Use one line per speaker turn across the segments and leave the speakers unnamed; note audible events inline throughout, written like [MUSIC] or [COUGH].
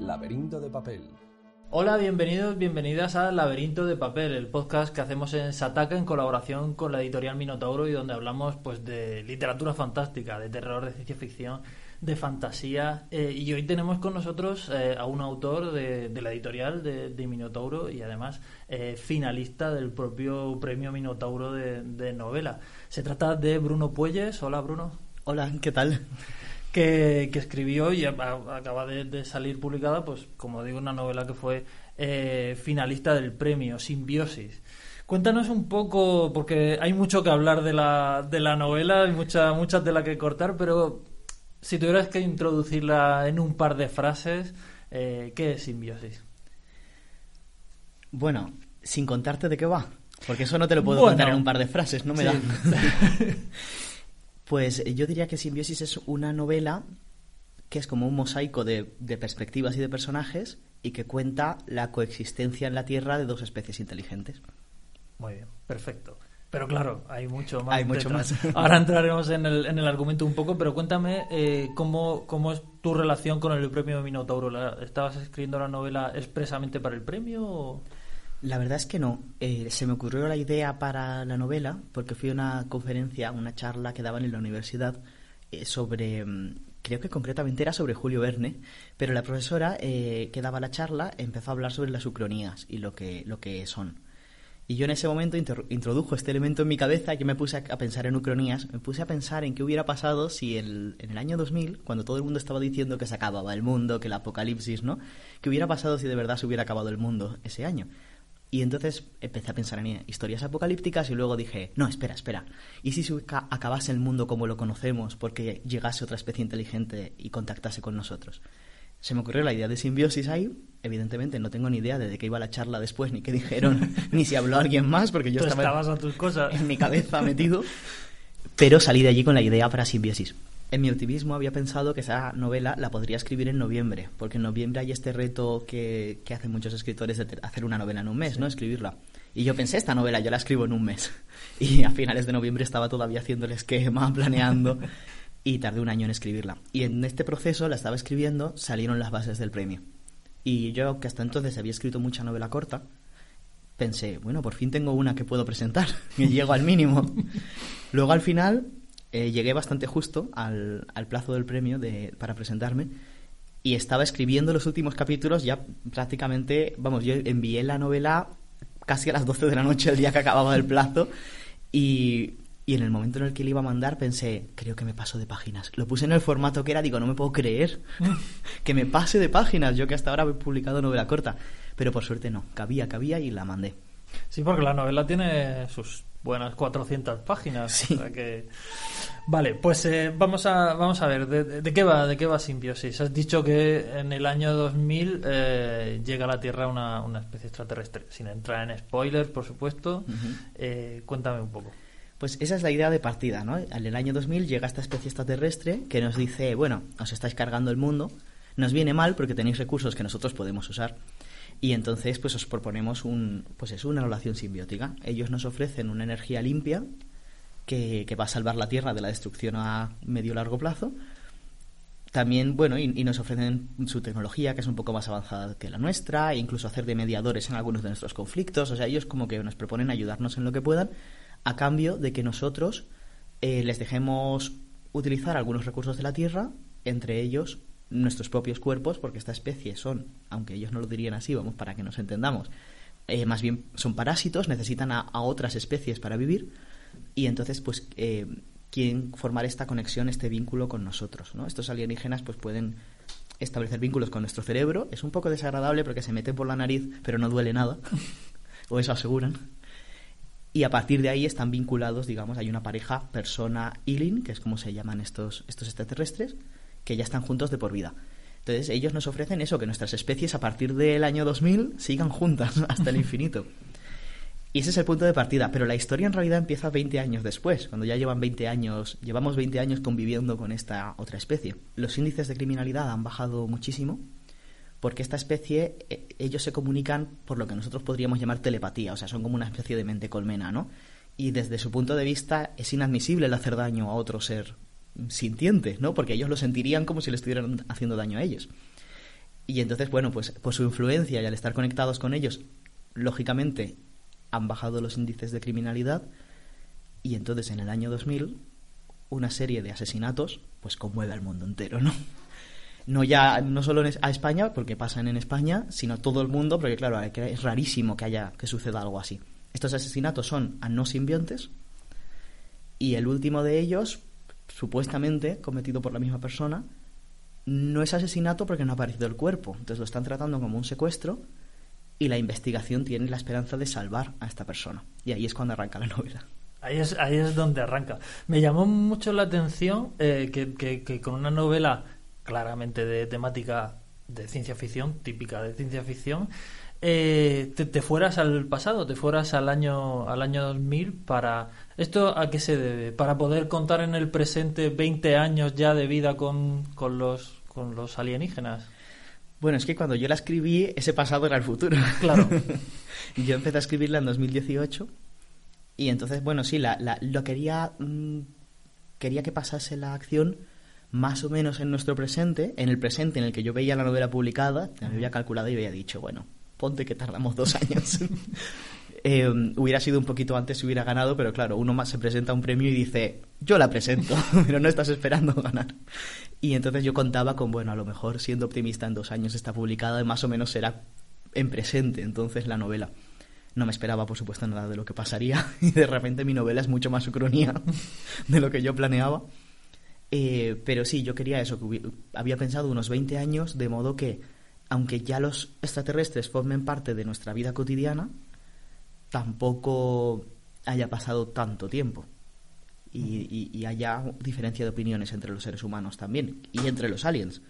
Laberinto de papel.
Hola, bienvenidos, bienvenidas a Laberinto de Papel, el podcast que hacemos en Sataka en colaboración con la editorial Minotauro y donde hablamos pues de literatura fantástica, de terror, de ciencia ficción, de fantasía. eh, y hoy tenemos con nosotros eh, a un autor de, de la editorial de, de Minotauro y además eh, finalista del propio premio Minotauro de, de novela. Se trata de Bruno Puelles. Hola, Bruno.
Hola, ¿qué tal?
Que, que escribió y a- a- acaba de, de salir publicada, pues como digo, una novela que fue eh, finalista del premio, Simbiosis. Cuéntanos un poco, porque hay mucho que hablar de la, de la novela, hay mucha, mucha tela que cortar, pero si tuvieras que introducirla en un par de frases, eh, ¿qué es Simbiosis?
Bueno, sin contarte de qué va, porque eso no te lo puedo
Bueno.
contar en un par de frases, no me
Sí.
da. [LAUGHS] [LAUGHS] pues eh, yo diría que Simbiosis es una novela que es como un mosaico de, de perspectivas y de personajes y que cuenta la coexistencia en la Tierra de dos especies inteligentes.
Muy bien, perfecto. Pero claro, hay mucho más.
Hay mucho
detrás.
más.
Ahora entraremos en el, en el argumento un poco, pero cuéntame eh, cómo, cómo es tu relación con el premio Minotauro. ¿La- ¿Estabas escribiendo la novela expresamente para el premio? o-
La verdad es que no. Eh, se me ocurrió la idea para la novela porque fui a una conferencia, una charla que daban en la universidad eh, sobre, mm, creo que concretamente era sobre Julio Verne, pero la profesora eh, que daba la charla empezó a hablar sobre las ucronías y lo que, lo que son. Y yo en ese momento introdujo este elemento en mi cabeza y yo me puse a, a pensar en ucronías, me puse a pensar en qué hubiera pasado si el, en el año 2000, cuando todo el mundo estaba diciendo que se acababa el mundo, que el apocalipsis, ¿no? ¿Qué hubiera pasado si de verdad se hubiera acabado el mundo ese año? Y entonces empecé a pensar en historias apocalípticas y luego dije, no, espera, espera. ¿Y si se ca- acabase el mundo como lo conocemos porque llegase otra especie inteligente y contactase con nosotros? Se me ocurrió la idea de simbiosis ahí. Evidentemente no tengo ni idea de de qué iba la charla después, ni qué dijeron, [LAUGHS] ni si habló alguien más, porque yo
Tú
estaba
estabas a tus cosas.
en mi cabeza metido. Pero salí de allí con la idea para simbiosis. En mi optimismo había pensado que esa novela la podría escribir en noviembre, porque en noviembre hay este reto que, que hacen muchos escritores de hacer una novela en un mes, ¿no? Escribirla. Y yo pensé, esta novela yo la escribo en un mes. [LAUGHS] Y a finales de noviembre estaba todavía haciendo el esquema, [LAUGHS] planeando, y tardé un año en escribirla. Y en este proceso la estaba escribiendo, salieron las bases del premio. Y yo, que hasta entonces había escrito mucha novela corta, pensé, bueno, por fin tengo una que puedo presentar, [LAUGHS] y llego al mínimo. Luego al final eh, llegué bastante justo al, plazo del premio para presentarme y estaba escribiendo los últimos capítulos ya prácticamente, vamos, yo envié la novela casi a las 12 de la noche el día que acababa el plazo y, y en el momento en el que le iba a mandar pensé, creo que me paso de páginas. Lo puse en el formato que era, digo, no me puedo creer [LAUGHS] que me pase de páginas, yo que hasta ahora he publicado novela corta, pero por suerte no, cabía, cabía y la mandé.
Sí, porque la novela tiene sus buenas 400 páginas.
Sí.
o sea que... Vale, pues eh, vamos a vamos a ver ¿de, qué va de qué va Simbiosis. Has dicho que en el año 2000 eh, llega a la Tierra una, una especie extraterrestre. Sin entrar en spoilers, por supuesto. Eh, cuéntame un poco.
Pues esa es la idea de partida, ¿no? En el año 2000 llega esta especie extraterrestre que nos dice, bueno, os estáis cargando el mundo, nos viene mal porque tenéis recursos que nosotros podemos usar. Y entonces, pues os proponemos un, pues es una relación simbiótica. Ellos nos ofrecen una energía limpia que, que va a salvar la Tierra de la destrucción a medio largo plazo. También, bueno, y, nos ofrecen su tecnología, que es un poco más avanzada que la nuestra, e incluso hacer de mediadores en algunos de nuestros conflictos. O sea, ellos como que nos proponen ayudarnos en lo que puedan, a cambio de que nosotros eh, les dejemos utilizar algunos recursos de la Tierra, entre ellos nuestros propios cuerpos, porque esta especie son, aunque ellos no lo dirían así, vamos, para que nos entendamos, eh, más bien son parásitos, necesitan a, otras especies para vivir, y entonces, pues, eh, quieren formar esta conexión, este vínculo con nosotros, ¿no? Estos alienígenas, pues, pueden establecer vínculos con nuestro cerebro. Es un poco desagradable porque se meten por la nariz, pero no duele nada, [LAUGHS] o eso aseguran. Y a partir de ahí están vinculados, digamos, hay una pareja persona-alien, que es como se llaman estos, estos extraterrestres, que ya están juntos de por vida. Entonces ellos nos ofrecen eso, que nuestras especies a partir del año 2000 sigan juntas [LAUGHS] hasta el infinito. Y ese es el punto de partida, pero la historia en realidad empieza 20 años después, cuando ya llevan 20 años, llevamos 20 años conviviendo con esta otra especie. Los índices de criminalidad han bajado muchísimo, porque esta especie, eh, ellos se comunican por lo que nosotros podríamos llamar telepatía, o sea, son como una especie de mente colmena, ¿no? Y desde su punto de vista es inadmisible el hacer daño a otro ser sintiente, ¿no? Porque ellos lo sentirían como si le estuvieran haciendo daño a ellos. Y entonces, bueno, pues por su influencia y al estar conectados con ellos, lógicamente han bajado los índices de criminalidad y entonces en el año 2000 una serie de asesinatos pues conmueve al mundo entero, ¿no? No ya no solo a España, porque pasan en España, sino todo el mundo, porque claro, es rarísimo que haya que suceda algo así. Estos asesinatos son a no simbiontes y el último de ellos, supuestamente cometido por la misma persona, no es asesinato porque no ha aparecido el cuerpo. Entonces lo están tratando como un secuestro y la investigación tiene la esperanza de salvar a esta persona. Y ahí es cuando arranca la novela.
Ahí es, ahí es donde arranca. Me llamó mucho la atención eh, que, que, con una novela claramente de temática de ciencia ficción, típica de ciencia ficción, eh, te, fueras al pasado, te fueras al año, al año 2000 para... ¿Esto a qué se debe? Para poder contar en el presente 20 años ya de vida con, con, los, con los alienígenas.
Bueno, es que cuando yo la escribí, ese pasado era el futuro.
Claro. [LAUGHS]
yo empecé a escribirla en 2018 y entonces, bueno, sí, la, la, lo quería, mm, quería que pasase la acción más o menos en nuestro presente, en el presente en el que yo veía la novela publicada, me había calculado y había dicho, bueno, ponte que tardamos dos años. [LAUGHS] Eh, hubiera sido un poquito antes si hubiera ganado, pero claro, uno más se presenta a un premio y dice, yo la presento, [LAUGHS] pero no estás esperando ganar. Y entonces yo contaba con, bueno, a lo mejor siendo optimista en dos años está publicada más o menos será en presente entonces la novela. No me esperaba, por supuesto, nada de lo que pasaría [LAUGHS] y de repente mi novela es mucho más ucronía de lo que yo planeaba. Eh, pero sí, yo quería eso, que había pensado unos 20 años, de modo que, aunque ya los extraterrestres formen parte de nuestra vida cotidiana, tampoco haya pasado tanto tiempo. Y, y, haya diferencia de opiniones entre los seres humanos también, y entre los aliens.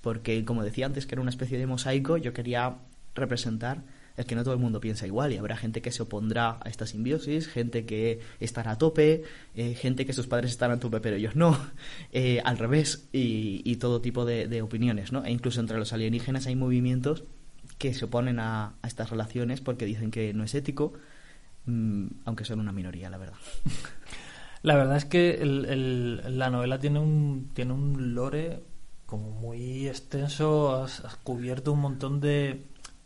Porque, como decía antes, que era una especie de mosaico, yo quería representar es que no todo el mundo piensa igual y habrá gente que se opondrá a esta simbiosis, gente que estará a tope, eh, gente que sus padres estarán a tope pero ellos no, [LAUGHS] eh, al revés y, todo tipo de, opiniones, ¿no? E incluso entre los alienígenas hay movimientos que se oponen a, estas relaciones porque dicen que no es ético, mm, aunque son una minoría, la verdad. [LAUGHS]
La verdad es que la novela tiene un, tiene un lore como muy extenso, has cubierto un montón de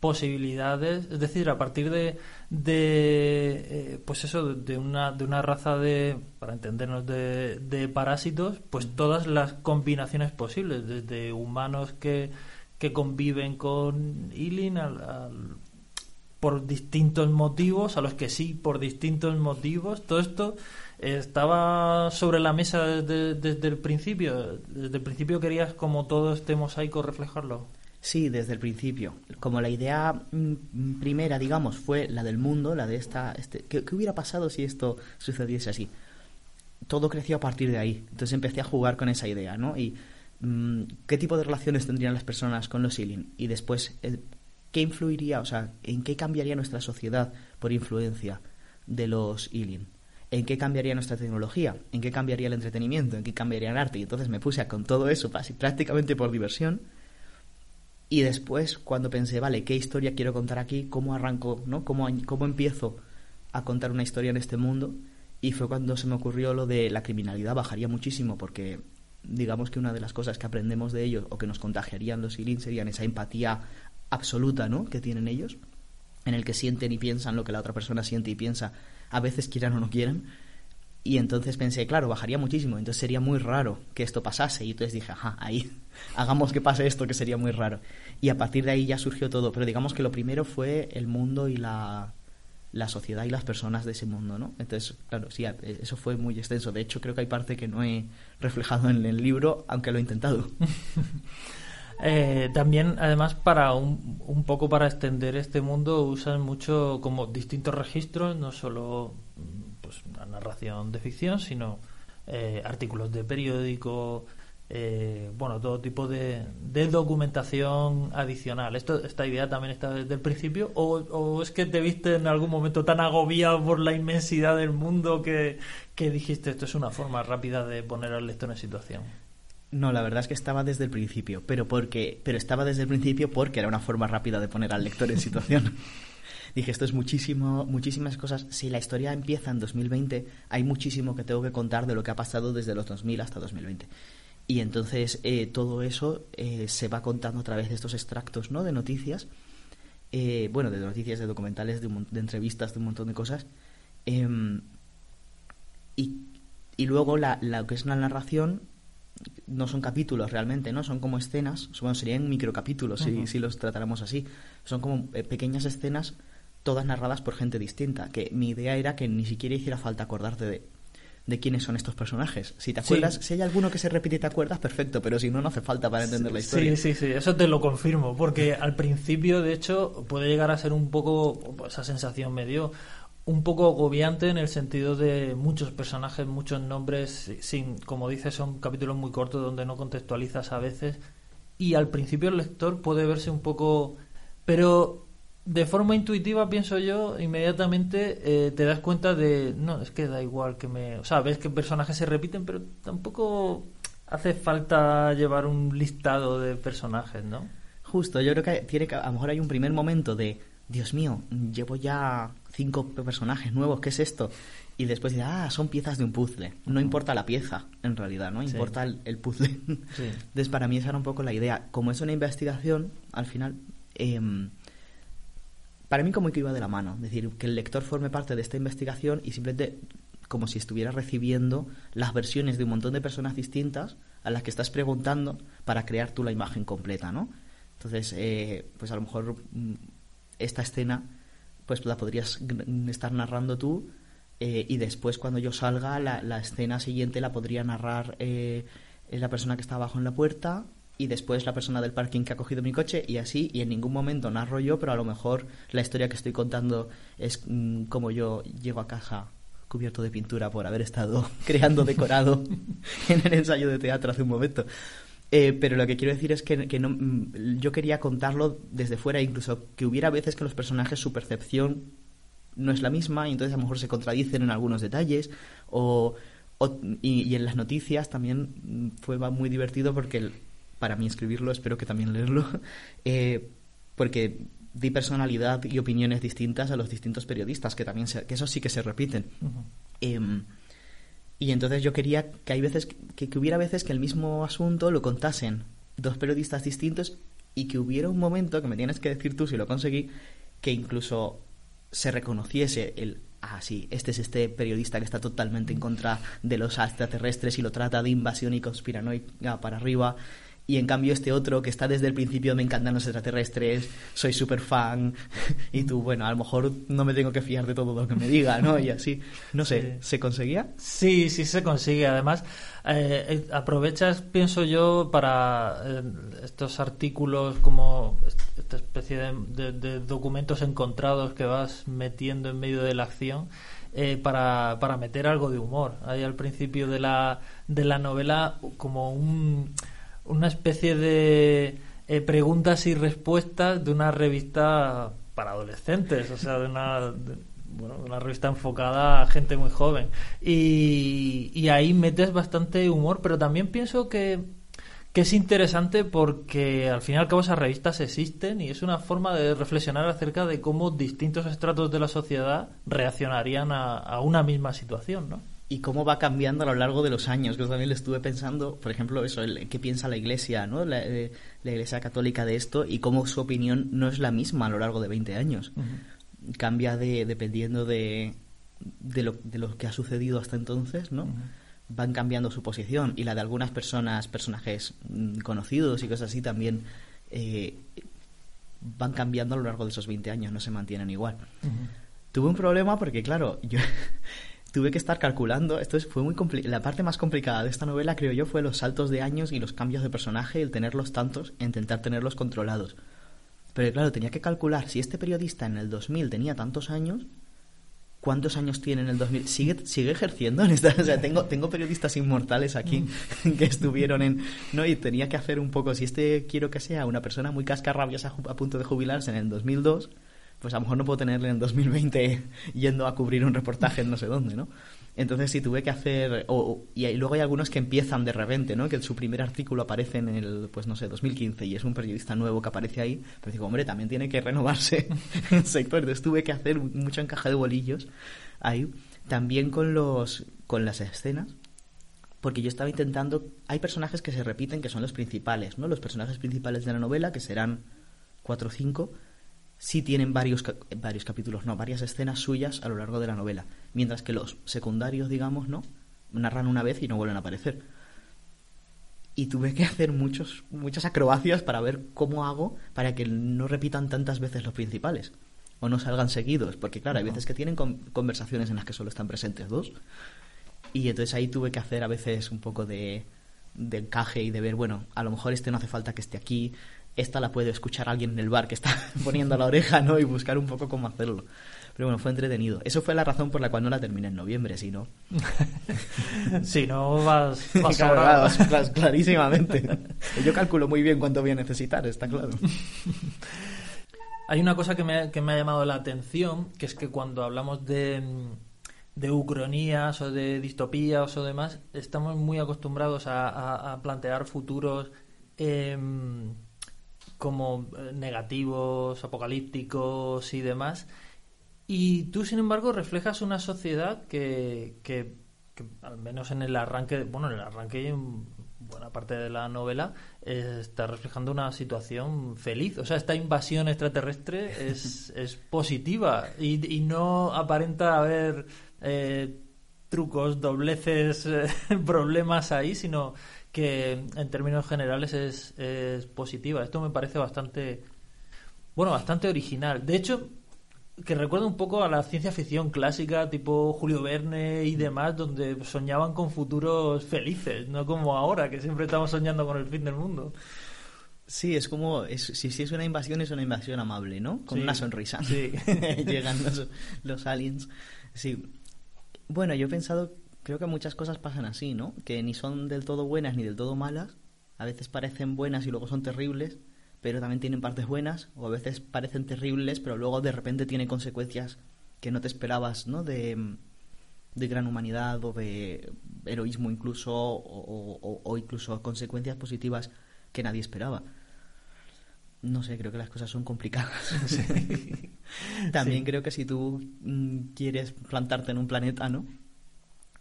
posibilidades, es decir, a partir de, de eh, pues eso, de una, de una raza de, para entendernos, de, de parásitos, pues todas las combinaciones posibles, desde humanos que, que conviven con Ilin por distintos motivos, a los que sí por distintos motivos, todo esto estaba sobre la mesa desde, desde el principio, desde el principio querías como todo este mosaico reflejarlo.
Sí, desde el principio. Como la idea mm, primera, digamos, fue la del mundo, la de esta... Este, ¿qué, hubiera pasado si esto sucediese así? Todo creció a partir de ahí. Entonces empecé a jugar con esa idea, ¿no? Y mm, qué tipo de relaciones tendrían las personas con los Sealing. Y después, eh, ¿qué influiría, o sea, en qué cambiaría nuestra sociedad por influencia de los Ealing? ¿En qué cambiaría nuestra tecnología? ¿En qué cambiaría el entretenimiento? ¿En qué cambiaría el arte? Y entonces me puse a con todo eso, prácticamente por diversión y después, cuando pensé, vale, ¿qué historia quiero contar aquí? ¿Cómo arranco? ¿no? ¿Cómo, ¿Cómo empiezo a contar una historia en este mundo? Y fue cuando se me ocurrió lo de la criminalidad bajaría muchísimo porque digamos que una de las cosas que aprendemos de ellos o que nos contagiarían los Ilin serían esa empatía absoluta ¿no? que tienen ellos, en el que sienten y piensan lo que la otra persona siente y piensa, a veces quieran o no quieran, y entonces pensé, claro, bajaría muchísimo, entonces sería muy raro que esto pasase. Y entonces dije, ajá, ahí, [LAUGHS] hagamos que pase esto, que sería muy raro. Y a partir de ahí ya surgió todo. Pero digamos que lo primero fue el mundo y la, la sociedad y las personas de ese mundo, ¿no? Entonces, claro, sí, eso fue muy extenso. De hecho, creo que hay parte que no he reflejado en el libro, aunque lo he intentado. [LAUGHS]
Eh, también, además, para un, un, poco para extender este mundo, usan mucho como distintos registros, no solo pues una narración de ficción, sino eh, artículos de periódico, eh, bueno, todo tipo de, documentación adicional. Esto, ¿Esta idea también está desde el principio? ¿O, es que te viste en algún momento tan agobiado por la inmensidad del mundo que, que dijiste esto es una forma rápida de poner al lector en situación?
No, la verdad es que estaba desde el principio, pero porque, pero estaba desde el principio porque era una forma rápida de poner al lector en situación. [LAUGHS] dije, esto es muchísimo, muchísimas cosas. Si la historia empieza en 2020, hay muchísimo que tengo que contar de lo que ha pasado desde los 2000 hasta 2020. Y entonces eh, todo eso eh, se va contando a través de estos extractos ¿no? de noticias, eh, bueno, de noticias, de documentales, de, de, entrevistas, de un montón de cosas. Em, y, y, luego la, la que es una narración no son capítulos realmente, ¿no? Son como escenas, bueno, serían microcapítulos uh -huh. si, si los tratáramos así. Son como pequeñas escenas todas narradas por gente distinta, que mi idea era que ni siquiera hiciera falta acordarte de, de quiénes son estos personajes. Si te acuerdas, sí. si hay alguno que se repite y te acuerdas, perfecto, pero si no, no hace falta para entender
sí,
la historia.
Sí, sí, sí, eso te lo confirmo, porque al principio, de hecho, puede llegar a ser un poco, esa sensación me dio, un poco agobiante en el sentido de muchos personajes, muchos nombres, sin, como dices, son capítulos muy cortos donde no contextualizas a veces, y al principio el lector puede verse un poco... Pero de forma intuitiva, pienso yo, inmediatamente eh, te das cuenta de, no, es que da igual que me... O sea, ves que personajes se repiten, pero tampoco hace falta llevar un listado de personajes, ¿no?
Justo, yo creo que tiene que, a lo mejor hay un primer momento de, Dios mío, llevo ya cinco personajes nuevos, ¿qué es esto? Y después dice, ah, son piezas de un puzzle. No importa la pieza, en realidad, ¿no? Importa el, el, puzzle. Sí. Entonces, para mí esa era un poco la idea. Como es una investigación, al final... Eh, para mí como que iba de la mano, es decir, que el lector forme parte de esta investigación y simplemente como si estuviera recibiendo las versiones de un montón de personas distintas a las que estás preguntando para crear tú la imagen completa, ¿no? Entonces, eh, pues a lo mejor esta escena pues la podrías estar narrando tú eh, y después cuando yo salga la, la, escena siguiente la podría narrar eh, la persona que está abajo en la puerta y después la persona del parking que ha cogido mi coche y así, y en ningún momento narro yo, pero a lo mejor la historia que estoy contando es mmm, como yo llego a casa cubierto de pintura por haber estado [LAUGHS] creando decorado [LAUGHS] en el ensayo de teatro hace un momento. Eh, pero lo que quiero decir es que, que no, yo quería contarlo desde fuera, incluso que hubiera veces que los personajes, su percepción no es la misma y entonces a lo mejor se contradicen en algunos detalles o, o y, y, en las noticias también fue muy divertido porque para mí escribirlo, espero que también leerlo, [LAUGHS] eh, porque di personalidad y opiniones distintas a los distintos periodistas, que también se, que eso sí que se repiten. Uh -huh. eh, y entonces yo quería que hay veces que, que, hubiera veces que el mismo asunto lo contasen dos periodistas distintos y que hubiera un momento que me tienes que decir tú si lo conseguí que incluso se reconociese el ah, sí, este es este periodista que está totalmente en contra de los extraterrestres y lo trata de invasión y conspiranoica para arriba y en cambio este otro que está desde el principio me encantan los extraterrestres, soy súper fan [LAUGHS] y tú, bueno, a lo mejor no me tengo que fiar de todo lo que me diga, ¿no? Y así, no sé. ¿se conseguía?
Sí, sí se consigue. Además, eh, aprovechas, pienso yo, para eh, estos artículos como esta especie de, de, de, documentos encontrados que vas metiendo en medio de la acción. Eh, para, para meter algo de humor. Ahí al principio de la, de la novela como un una especie de eh, preguntas y respuestas de una revista para adolescentes, o sea, de una, bueno, una revista enfocada a gente muy joven. Y, y, ahí metes bastante humor, pero también pienso que, que es interesante porque al fin y al cabo esas revistas existen y es una forma de reflexionar acerca de cómo distintos estratos de la sociedad reaccionarían a una misma situación, ¿no?
Y cómo va cambiando a lo largo de los años. Yo también le estuve pensando, por ejemplo, eso, el, qué piensa la Iglesia, ¿no? La, eh, la, Iglesia Católica de esto y cómo su opinión no es la misma a lo largo de 20 años. Uh -huh. Cambia de, dependiendo de, de, lo, de lo que ha sucedido hasta entonces, ¿no? Uh -huh. Van cambiando su posición y la de algunas personas, personajes mm, conocidos y cosas así también eh, van cambiando a lo largo de esos 20 años, no se mantienen igual. Uh -huh. Tuve un problema porque, claro, yo [LAUGHS] tuve que estar calculando. Esto fue muy la parte más complicada de esta novela, creo yo, fue los saltos de años y los cambios de personaje, el tenerlos tantos e intentar tenerlos controlados. Pero claro, tenía que calcular si este periodista en el 2000 tenía tantos años, ¿cuántos años tiene en el 2000? ¿Sigue, sigue ejerciendo en esta? [LAUGHS] O sea, tengo, tengo periodistas inmortales aquí [LAUGHS] que estuvieron en... ¿no? Y tenía que hacer un poco, si este quiero que sea una persona muy cascarrabiosa a punto de jubilarse en el 2002 pues a lo mejor no puedo tenerle en 2020 yendo a cubrir un reportaje en no sé dónde, ¿no? Entonces sí tuve que hacer... O, y luego hay algunos que empiezan de repente, ¿no? Que su primer artículo aparece en el, pues no sé, 2015 y es un periodista nuevo que aparece ahí. Pero digo, hombre, también tiene que renovarse [LAUGHS] el sector. Entonces tuve que hacer mucho encaje de bolillos ahí. También con, los, con las escenas porque yo estaba intentando... Hay personajes que se repiten, que son los principales, ¿no? Los personajes principales de la novela, que serán cuatro o cinco, sí tienen varios, varios capítulos, no, varias escenas suyas a lo largo de la novela, mientras que los secundarios, digamos, ¿no? Narran una vez y no vuelven a aparecer. Y tuve que hacer muchos, muchas acrobacias para ver cómo hago para que no repitan tantas veces los principales o no salgan seguidos, porque claro, hay veces que tienen conversaciones en las que solo están presentes dos. Y entonces ahí tuve que hacer a veces un poco de, de encaje y de ver, bueno, a lo mejor este no hace falta que esté aquí, esta la puede escuchar alguien en el bar que está [LAUGHS] poniendo la oreja, ¿no? Y buscar un poco cómo hacerlo. Pero bueno, fue entretenido. Eso fue la razón por la cual no la terminé en noviembre, si no. [LAUGHS]
si no, vas, [LAUGHS] vas,
claro, clarísimamente. Yo calculo muy bien cuánto voy a necesitar, está claro.
Hay una cosa que me, que me ha llamado la atención, que es que cuando hablamos de, de ucronías o de distopías o demás, estamos muy acostumbrados a, plantear futuros em, como eh, negativos, apocalípticos y demás. Y tú, sin embargo, reflejas una sociedad que, que, al menos en el arranque, bueno, en el arranque y en buena parte de la novela, está reflejando una situación feliz. O sea, esta invasión extraterrestre es, [LAUGHS] es positiva y, y no aparenta haber eh, trucos, dobleces, [LAUGHS] eh, problemas ahí, sino que en términos generales es, es positiva. Esto me parece bastante, bueno, bastante original. De hecho, que recuerda un poco a la ciencia ficción clásica, tipo Julio Verne y demás, donde soñaban con futuros felices, no como ahora, que siempre estamos soñando con el fin del mundo.
Sí, es como, si, si es una invasión, es una invasión amable, ¿no? Con una sonrisa.
Sí. [LAUGHS]
Llegan los, los aliens. Sí. Bueno, yo he pensado creo que muchas cosas pasan así, ¿no? Que ni son del todo buenas ni del todo malas. A veces parecen buenas y luego son terribles, pero también tienen partes buenas. O a veces parecen terribles, pero luego de repente tienen consecuencias que no te esperabas, ¿no? De, gran humanidad o de heroísmo incluso, o, incluso consecuencias positivas que nadie esperaba. No sé, creo que las cosas son complicadas. [LAUGHS] [LAUGHS] También creo que si tú mm, quieres plantarte en un planeta, ¿no?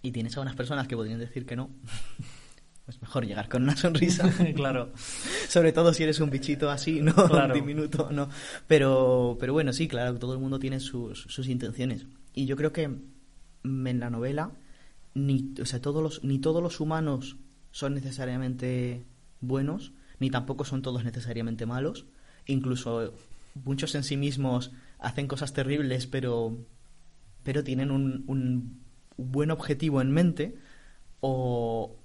Y tienes a unas personas que podrían decir que no, [LAUGHS] pues mejor llegar con una sonrisa. [LAUGHS]
claro.
Sobre todo si eres un bichito así, ¿no? [LAUGHS] Un diminuto, ¿no? Pero, pero bueno, sí, claro, todo el mundo tiene sus, sus intenciones. Y yo creo que en la novela, ni, o sea, todos los, ni todos los humanos son necesariamente buenos, ni tampoco son todos necesariamente malos. Incluso muchos en sí mismos hacen cosas terribles, pero, pero tienen un, un buen objetivo en mente o,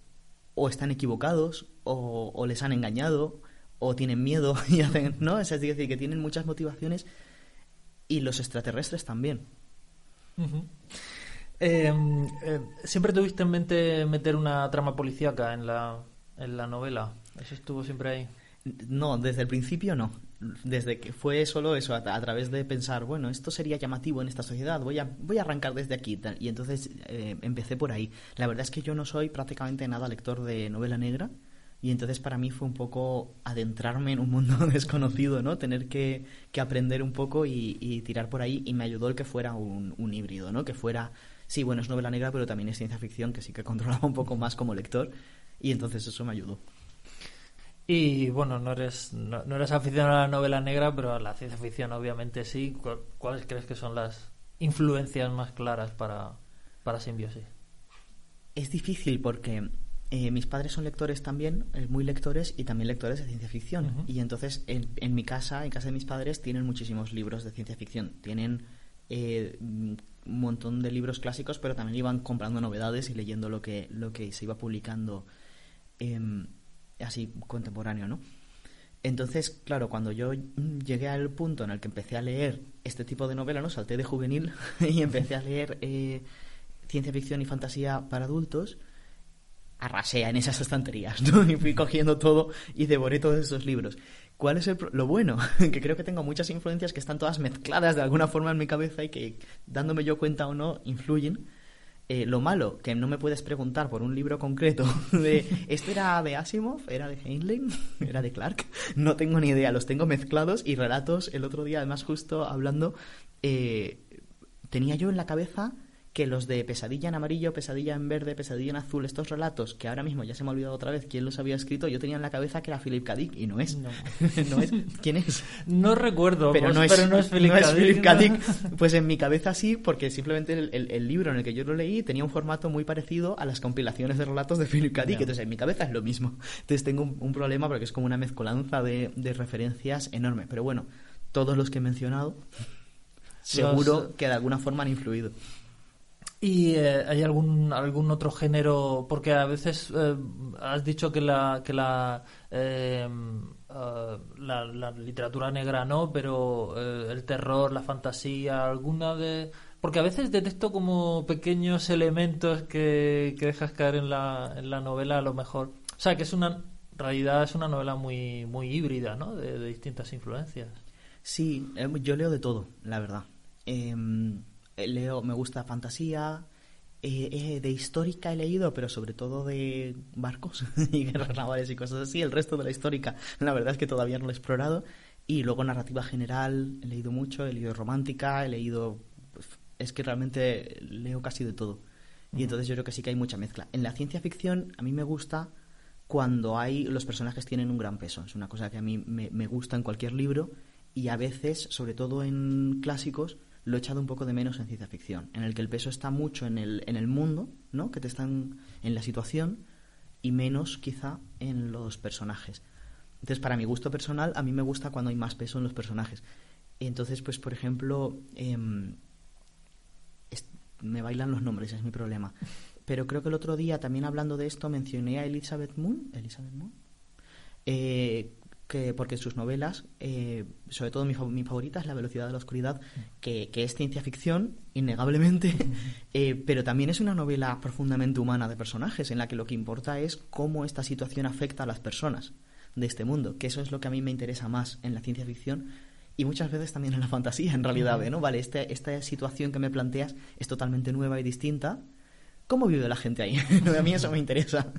o están equivocados o, o, les han engañado o tienen miedo [LAUGHS] y hacen, ¿no? Es decir, que tienen muchas motivaciones y los extraterrestres también.
Em, eh, ¿Siempre tuviste en mente meter una trama policíaca en la, en la novela? ¿Eso estuvo siempre ahí?
No, desde el principio no desde que fue solo eso, a, través de pensar, bueno, esto sería llamativo en esta sociedad, voy a, voy a arrancar desde aquí. Y entonces eh, empecé por ahí. La verdad es que yo no soy prácticamente nada lector de novela negra. Y entonces para mí fue un poco adentrarme en un mundo [LAUGHS] desconocido, ¿no? Tener que, que aprender un poco y, tirar por ahí. Y me ayudó el que fuera un, un híbrido, ¿no? Que fuera, sí, bueno, es novela negra, pero también es ciencia ficción, que sí que controlaba un poco más como lector. Y entonces eso me ayudó.
Y bueno, no eres, no, eres aficionado a la novela negra, pero a la ciencia ficción obviamente sí. ¿Cuáles crees que son las influencias más claras para, para Simbiosis?
Es difícil porque eh, mis padres son lectores también, eh, muy lectores y también lectores de ciencia ficción. Y entonces en, en, mi casa, en casa de mis padres, tienen muchísimos libros de ciencia ficción. Tienen eh, un montón de libros clásicos, pero también iban comprando novedades y leyendo lo que, lo que se iba publicando. Em, así contemporáneo, ¿no? Entonces, claro, cuando yo llegué al punto en el que empecé a leer este tipo de novela, ¿no? Salté de juvenil [LAUGHS] y empecé a leer eh, ciencia ficción y fantasía para adultos, arrasé en esas estanterías, ¿no? [LAUGHS] Y fui cogiendo todo y devoré todos esos libros. ¿Cuál es lo bueno? [LAUGHS] que creo que tengo muchas influencias que están todas mezcladas de alguna forma en mi cabeza y que, dándome yo cuenta o no, influyen eh, lo malo, que no me puedes preguntar por un libro concreto [LAUGHS] de ¿esto era de Asimov? ¿Era de Heinlein? [LAUGHS] ¿Era de Clark? [LAUGHS] No tengo ni idea, los tengo mezclados y relatos. El otro día, además, justo hablando, eh, tenía yo en la cabeza que los de Pesadilla en amarillo, Pesadilla en verde, Pesadilla en azul, estos relatos, que ahora mismo ya se me ha olvidado otra vez quién los había escrito, yo tenía en la cabeza que era Philip K. Dick y no es.
No. [LAUGHS]
No es. ¿Quién es?
No recuerdo,
Pero
pues,
no es,
pero no es Philip
no
K. Dick,
Philip K.
¿no?
Dick. [LAUGHS] Pues en mi cabeza sí, porque simplemente el, el- el libro en el que yo lo leí tenía un formato muy parecido a las compilaciones de relatos de Philip K. Dick. Entonces en mi cabeza es lo mismo. Entonces tengo un, un problema porque es como una mezcolanza de, de referencias enorme. Pero bueno, todos los que he mencionado seguro que de alguna forma han influido.
¿Y eh, hay algún algún otro género? Porque a veces eh, has dicho que la que la, eh, eh, la la literatura negra no, pero eh, el terror, la fantasía, alguna de porque a veces detecto como pequeños elementos que, que dejas caer en la, en la novela a lo mejor. O sea, que es una realidad es una novela muy muy híbrida, ¿no? De, de distintas influencias.
Sí, eh, yo leo de todo, la verdad. Em, eh, leo, me gusta fantasía, eh, eh, de histórica he leído, pero sobre todo de barcos [LAUGHS] y guerras navales y cosas así. El resto de la histórica, la verdad es que todavía no lo he explorado. Y luego narrativa general, he leído mucho, he leído romántica, he leído... pues, Es que realmente leo casi de todo. Y entonces yo creo que sí que hay mucha mezcla. En la ciencia ficción a mí me gusta cuando hay los personajes tienen un gran peso. Es una cosa que a mí me, me gusta en cualquier libro y a veces, sobre todo en clásicos, lo he echado un poco de menos en ciencia ficción, en el que el peso está mucho en el, en el mundo, ¿no? Que te están en la situación y menos quizá en los personajes. Entonces, para mi gusto personal, a mí me gusta cuando hay más peso en los personajes. Entonces, pues, por ejemplo, em, es- me bailan los nombres, es mi problema. Pero creo que el otro día, también hablando de esto, mencioné a Elizabeth Moon. ¿Elizabeth Moon? Eh, que porque sus novelas, eh, sobre todo mi, fa- mi favorita es La velocidad de la oscuridad, que, que es ciencia ficción, innegablemente, [LAUGHS] eh, pero también es una novela profundamente humana de personajes, en la que lo que importa es cómo esta situación afecta a las personas de este mundo, que eso es lo que a mí me interesa más en la ciencia ficción y muchas veces también en la fantasía, en realidad. ¿no? Vale, este, esta situación que me planteas es totalmente nueva y distinta. ¿Cómo vive la gente ahí? [LAUGHS] a mí eso me interesa.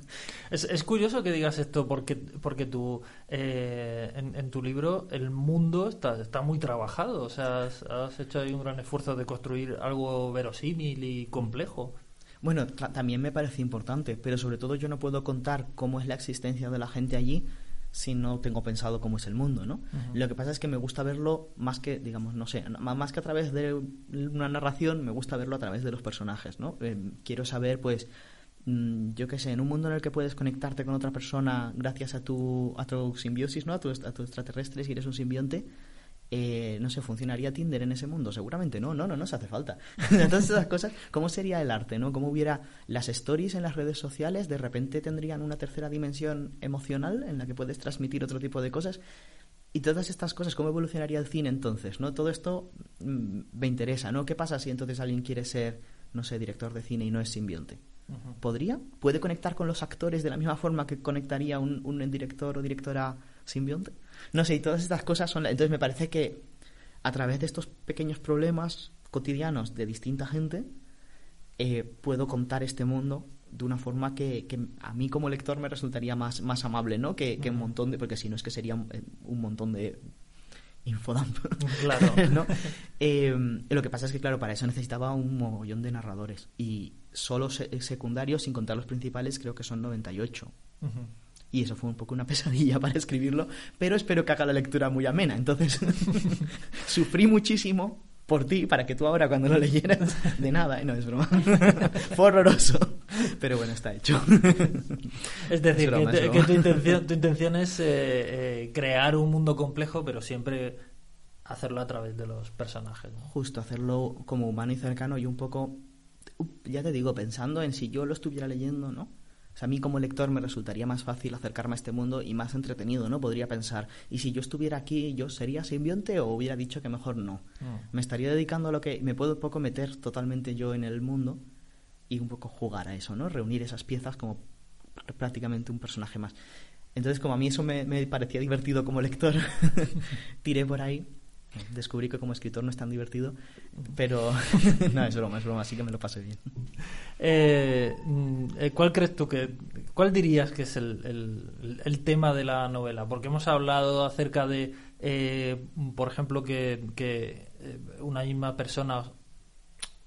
Es, es curioso que digas esto porque, porque tú, eh, en, en tu libro el mundo está, está muy trabajado. O sea, has, has hecho ahí un gran esfuerzo de construir algo verosímil y complejo.
Bueno, ta- también me parece importante, pero sobre todo yo no puedo contar cómo es la existencia de la gente allí si no tengo pensado cómo es el mundo, ¿no? Lo que pasa es que me gusta verlo más que, digamos, no sé, más que a través de una narración, me gusta verlo a través de los personajes, ¿no? Eh, quiero saber, pues, mm, yo qué sé, en un mundo en el que puedes conectarte con otra persona gracias a tu, a tu simbiosis, ¿no? A tu, a tu extraterrestre, si eres un simbionte, eh, no sé, ¿funcionaría Tinder en ese mundo? Seguramente no, no, no, no se hace falta. [LAUGHS] Entonces esas cosas, ¿cómo sería el arte, no? ¿Cómo hubiera las stories en las redes sociales, de repente tendrían una tercera dimensión emocional en la que puedes transmitir otro tipo de cosas? Y todas estas cosas, ¿cómo evolucionaría el cine entonces? ¿No? Todo esto mm, me interesa, ¿no? ¿Qué pasa si entonces alguien quiere ser, no sé, director de cine y no es simbionte? ¿Podría? ¿Puede conectar con los actores de la misma forma que conectaría un, un director o directora simbionte? No sé, y todas estas cosas son... Entonces me parece que a través de estos pequeños problemas cotidianos de distinta gente, eh, puedo contar este mundo de una forma que, que a mí como lector me resultaría más, más amable, ¿no? Que, que un montón de... Porque si no es que sería un, eh, un montón de infodump.
Claro. [LAUGHS]
¿no? Eh, lo que pasa es que, claro, para eso necesitaba un mogollón de narradores. Y solo se- secundarios, sin contar los principales, creo que son 98.
Ujú.
Y eso fue un poco una [LAUGHS] pesadilla para escribirlo, pero espero que haga la lectura muy amena. Entonces, [LAUGHS] sufrí muchísimo por ti, para que tú ahora cuando lo leyeras, de nada, ¿eh? no es broma. [LAUGHS] fue horroroso, pero bueno, está hecho.
Es decir,
Es broma,
que,
es
tu, intención, tu intención es eh, eh, crear un mundo complejo, pero siempre hacerlo a través de los personajes. ¿no?
Justo, hacerlo como humano y cercano y un poco, ya te digo, pensando en si yo lo estuviera leyendo, ¿no? O sea, a mí como lector me resultaría más fácil acercarme a este mundo y más entretenido, ¿no? Podría pensar, ¿y si yo estuviera aquí, yo sería simbionte o hubiera dicho que mejor no?
Mm.
Me estaría dedicando a lo que me puedo un poco meter totalmente yo en el mundo y un poco jugar a eso, ¿no? Reunir esas piezas como pr- prácticamente un personaje más. Entonces, como a mí eso me, me parecía divertido como lector, [LAUGHS] tiré por ahí. Descubrí que como escritor no es tan divertido, pero [LAUGHS] no, es broma, es broma, así que me lo pasé bien.
Eh, mm, eh, ¿Cuál crees tú que, cuál dirías que es el, el- tema de la novela? Porque hemos hablado acerca de, eh, por ejemplo, que, eh, una misma persona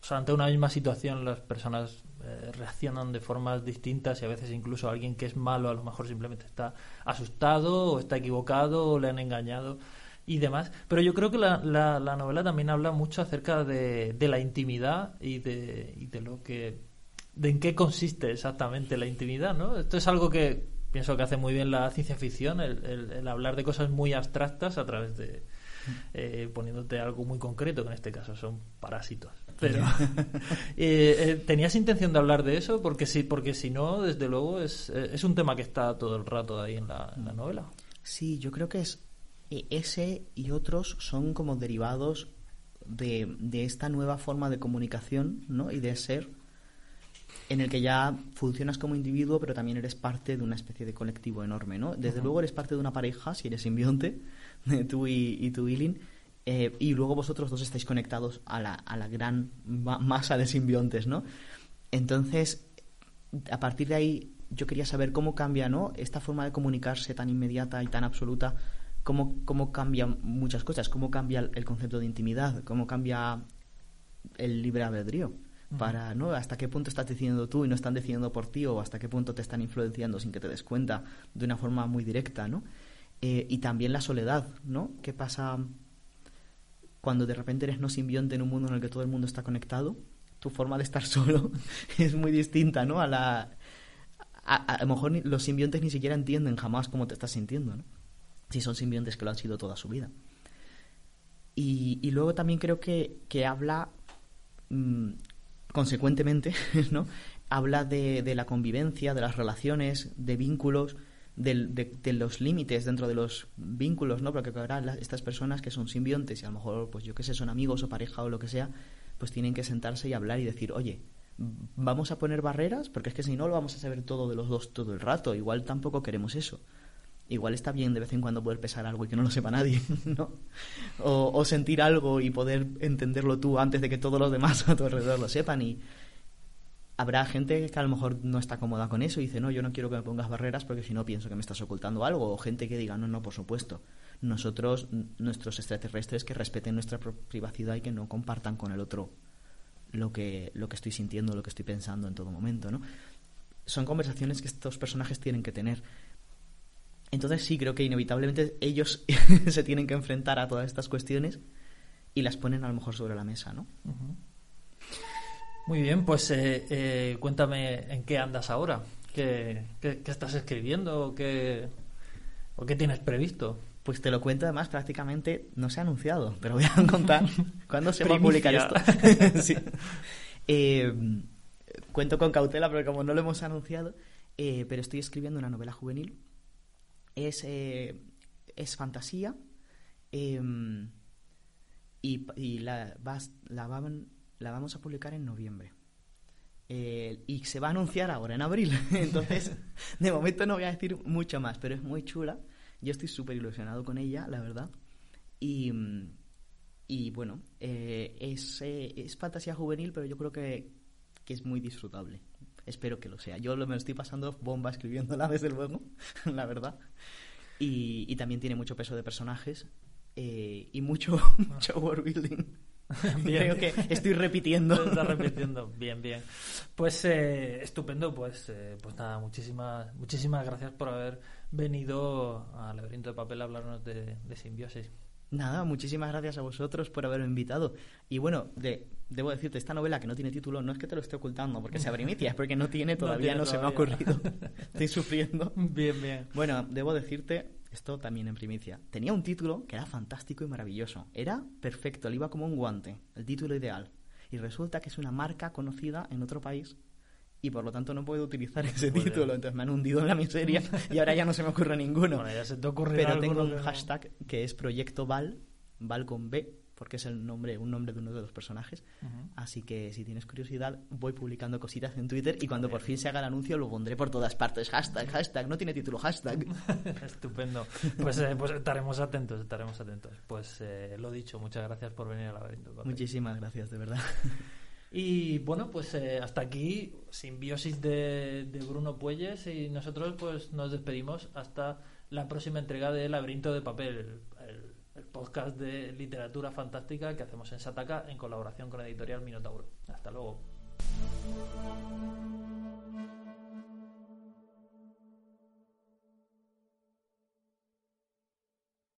sea, ante una misma situación las personas eh, reaccionan de formas distintas y a veces incluso alguien que es malo a lo mejor simplemente está asustado o está equivocado o le han engañado y demás. Pero yo creo que la, la, novela también habla mucho acerca de, de la intimidad y de, y de lo que de en qué consiste exactamente la intimidad, ¿no? Esto es algo que pienso que hace muy bien la ciencia ficción, el, hablar de cosas muy abstractas a través de eh, poniéndote algo muy concreto, que en este caso son parásitos. Pero [LAUGHS] eh, eh, ¿tenías intención de hablar de eso? Porque si, porque si no, desde luego es, es un tema que está todo el rato ahí en la, en la novela.
Sí, yo creo que es ese y otros son como derivados de, de esta nueva forma de comunicación ¿no? y de ser en el que ya funcionas como individuo, pero también eres parte de una especie de colectivo enorme, ¿no? Desde luego eres parte de una pareja, si eres simbionte, [LAUGHS] tú y, y tu Ilin, eh, y luego vosotros dos estáis conectados a la, a la gran masa de simbiontes, ¿no? Entonces, a partir de ahí, yo quería saber cómo cambia, ¿no? Esta forma de comunicarse tan inmediata y tan absoluta, cómo, cómo cambia muchas cosas, cómo cambia el concepto de intimidad, cómo cambia el libre albedrío para no hasta qué punto estás decidiendo tú y no están decidiendo por ti o hasta qué punto te están influenciando sin que te des cuenta de una forma muy directa no eh, y también la soledad no qué pasa cuando de repente eres no simbionte en un mundo en el que todo el mundo está conectado tu forma de estar [LAUGHS] solo es muy distinta no a la a, lo mejor los simbiontes ni siquiera entienden jamás cómo te estás sintiendo no si son simbiontes que lo han sido toda su vida y, y luego también creo que, que habla mm, consecuentemente, [LAUGHS] ¿no? habla de, de, la convivencia, de las relaciones, de vínculos, de, de, los límites dentro de los vínculos, ¿no? Porque ahora estas personas que son simbiontes y a lo mejor, pues yo qué sé, son amigos o pareja o lo que sea, pues tienen que sentarse y hablar y decir, oye, vamos a poner barreras, porque es que si no lo vamos a saber todo de los dos todo el rato, igual tampoco queremos eso igual está bien de vez en cuando poder pesar algo y que no lo sepa nadie, [LAUGHS] ¿no? O, sentir algo y poder entenderlo tú antes de que todos los demás [LAUGHS] a tu alrededor lo sepan y habrá gente que a lo mejor no está cómoda con eso y dice, no, yo no quiero que me pongas barreras porque si no pienso que me estás ocultando algo, o gente que diga, no, no, por supuesto, nosotros, nuestros extraterrestres, que respeten nuestra privacidad y que no compartan con el otro lo que, lo que estoy sintiendo, lo que estoy pensando en todo momento, ¿no? Son conversaciones que estos personajes tienen que tener entonces sí, creo que inevitablemente ellos [LAUGHS] se tienen que enfrentar a todas estas cuestiones y las ponen a lo mejor sobre la mesa, ¿no?
Muy bien, pues eh, eh, cuéntame en qué andas ahora, qué, qué, estás escribiendo o qué, o qué tienes previsto.
Pues te lo cuento además prácticamente, no se ha anunciado, pero voy a [LAUGHS] contar cuándo se va a publicar esto. [LAUGHS] Eh, cuento con cautela porque como no lo hemos anunciado, pero estoy escribiendo una novela juvenil es, eh, es fantasía em, y, la, vas, la, la, vamos a publicar en noviembre. Eh, y se va a anunciar ahora, en abril. [LAUGHS] Entonces, [LAUGHS] de momento no voy a decir mucho más, pero es muy chula. Yo estoy súper ilusionado con ella, la verdad. Y, y bueno, eh, es, es fantasía juvenil, pero yo creo que, que es muy disfrutable espero que lo sea. Yo me lo estoy pasando bomba escribiéndola, [LAUGHS] desde luego, la verdad. Y, también tiene mucho peso de personajes eh, y mucho, [LAUGHS] mucho world building. [LAUGHS] Creo que estoy repitiendo.
Estás repitiendo, bien, bien. Pues eh, estupendo, pues, eh, pues nada, muchísimas, muchísimas gracias por haber venido al laberinto de papel a hablarnos de, de simbiosis.
Nada, muchísimas gracias a vosotros por haberme invitado. Y bueno, de, debo decirte, esta novela que no tiene título no es que te lo esté ocultando porque sea primicia, es porque no tiene, [LAUGHS] todavía no, se me ha ocurrido. [LAUGHS] Estoy sufriendo.
Bien, bien.
Bueno, debo decirte, esto también en primicia, tenía un título que era fantástico y maravilloso. Era perfecto, le iba como un guante, el título ideal. Y resulta que es una marca conocida en otro país y por lo tanto no puedo utilizar ese título. Entonces me han hundido en la miseria [LAUGHS] y ahora ya no se me ocurre ninguno.
Bueno, ya se te ocurre
Pero tengo un hashtag que es Proyecto Val, Val con B, porque es el nombre, un nombre de uno de los personajes. Así que si tienes curiosidad, voy publicando cositas en Twitter y cuando por fin se haga el anuncio lo pondré por todas partes. Hashtag, hashtag, no tiene título, hashtag. [LAUGHS]
Estupendo. Pues, eh, pues, estaremos atentos, estaremos atentos. Pues eh, lo dicho, muchas gracias por venir al laberinto.
Muchísimas gracias, de verdad. [LAUGHS]
Y bueno, pues eh, hasta aquí, simbiosis de, de, Bruno Puelles y nosotros pues nos despedimos hasta la próxima entrega de Laberinto de Papel, el, el podcast de literatura fantástica que hacemos en Sataka en colaboración con Editorial Minotauro. Hasta luego.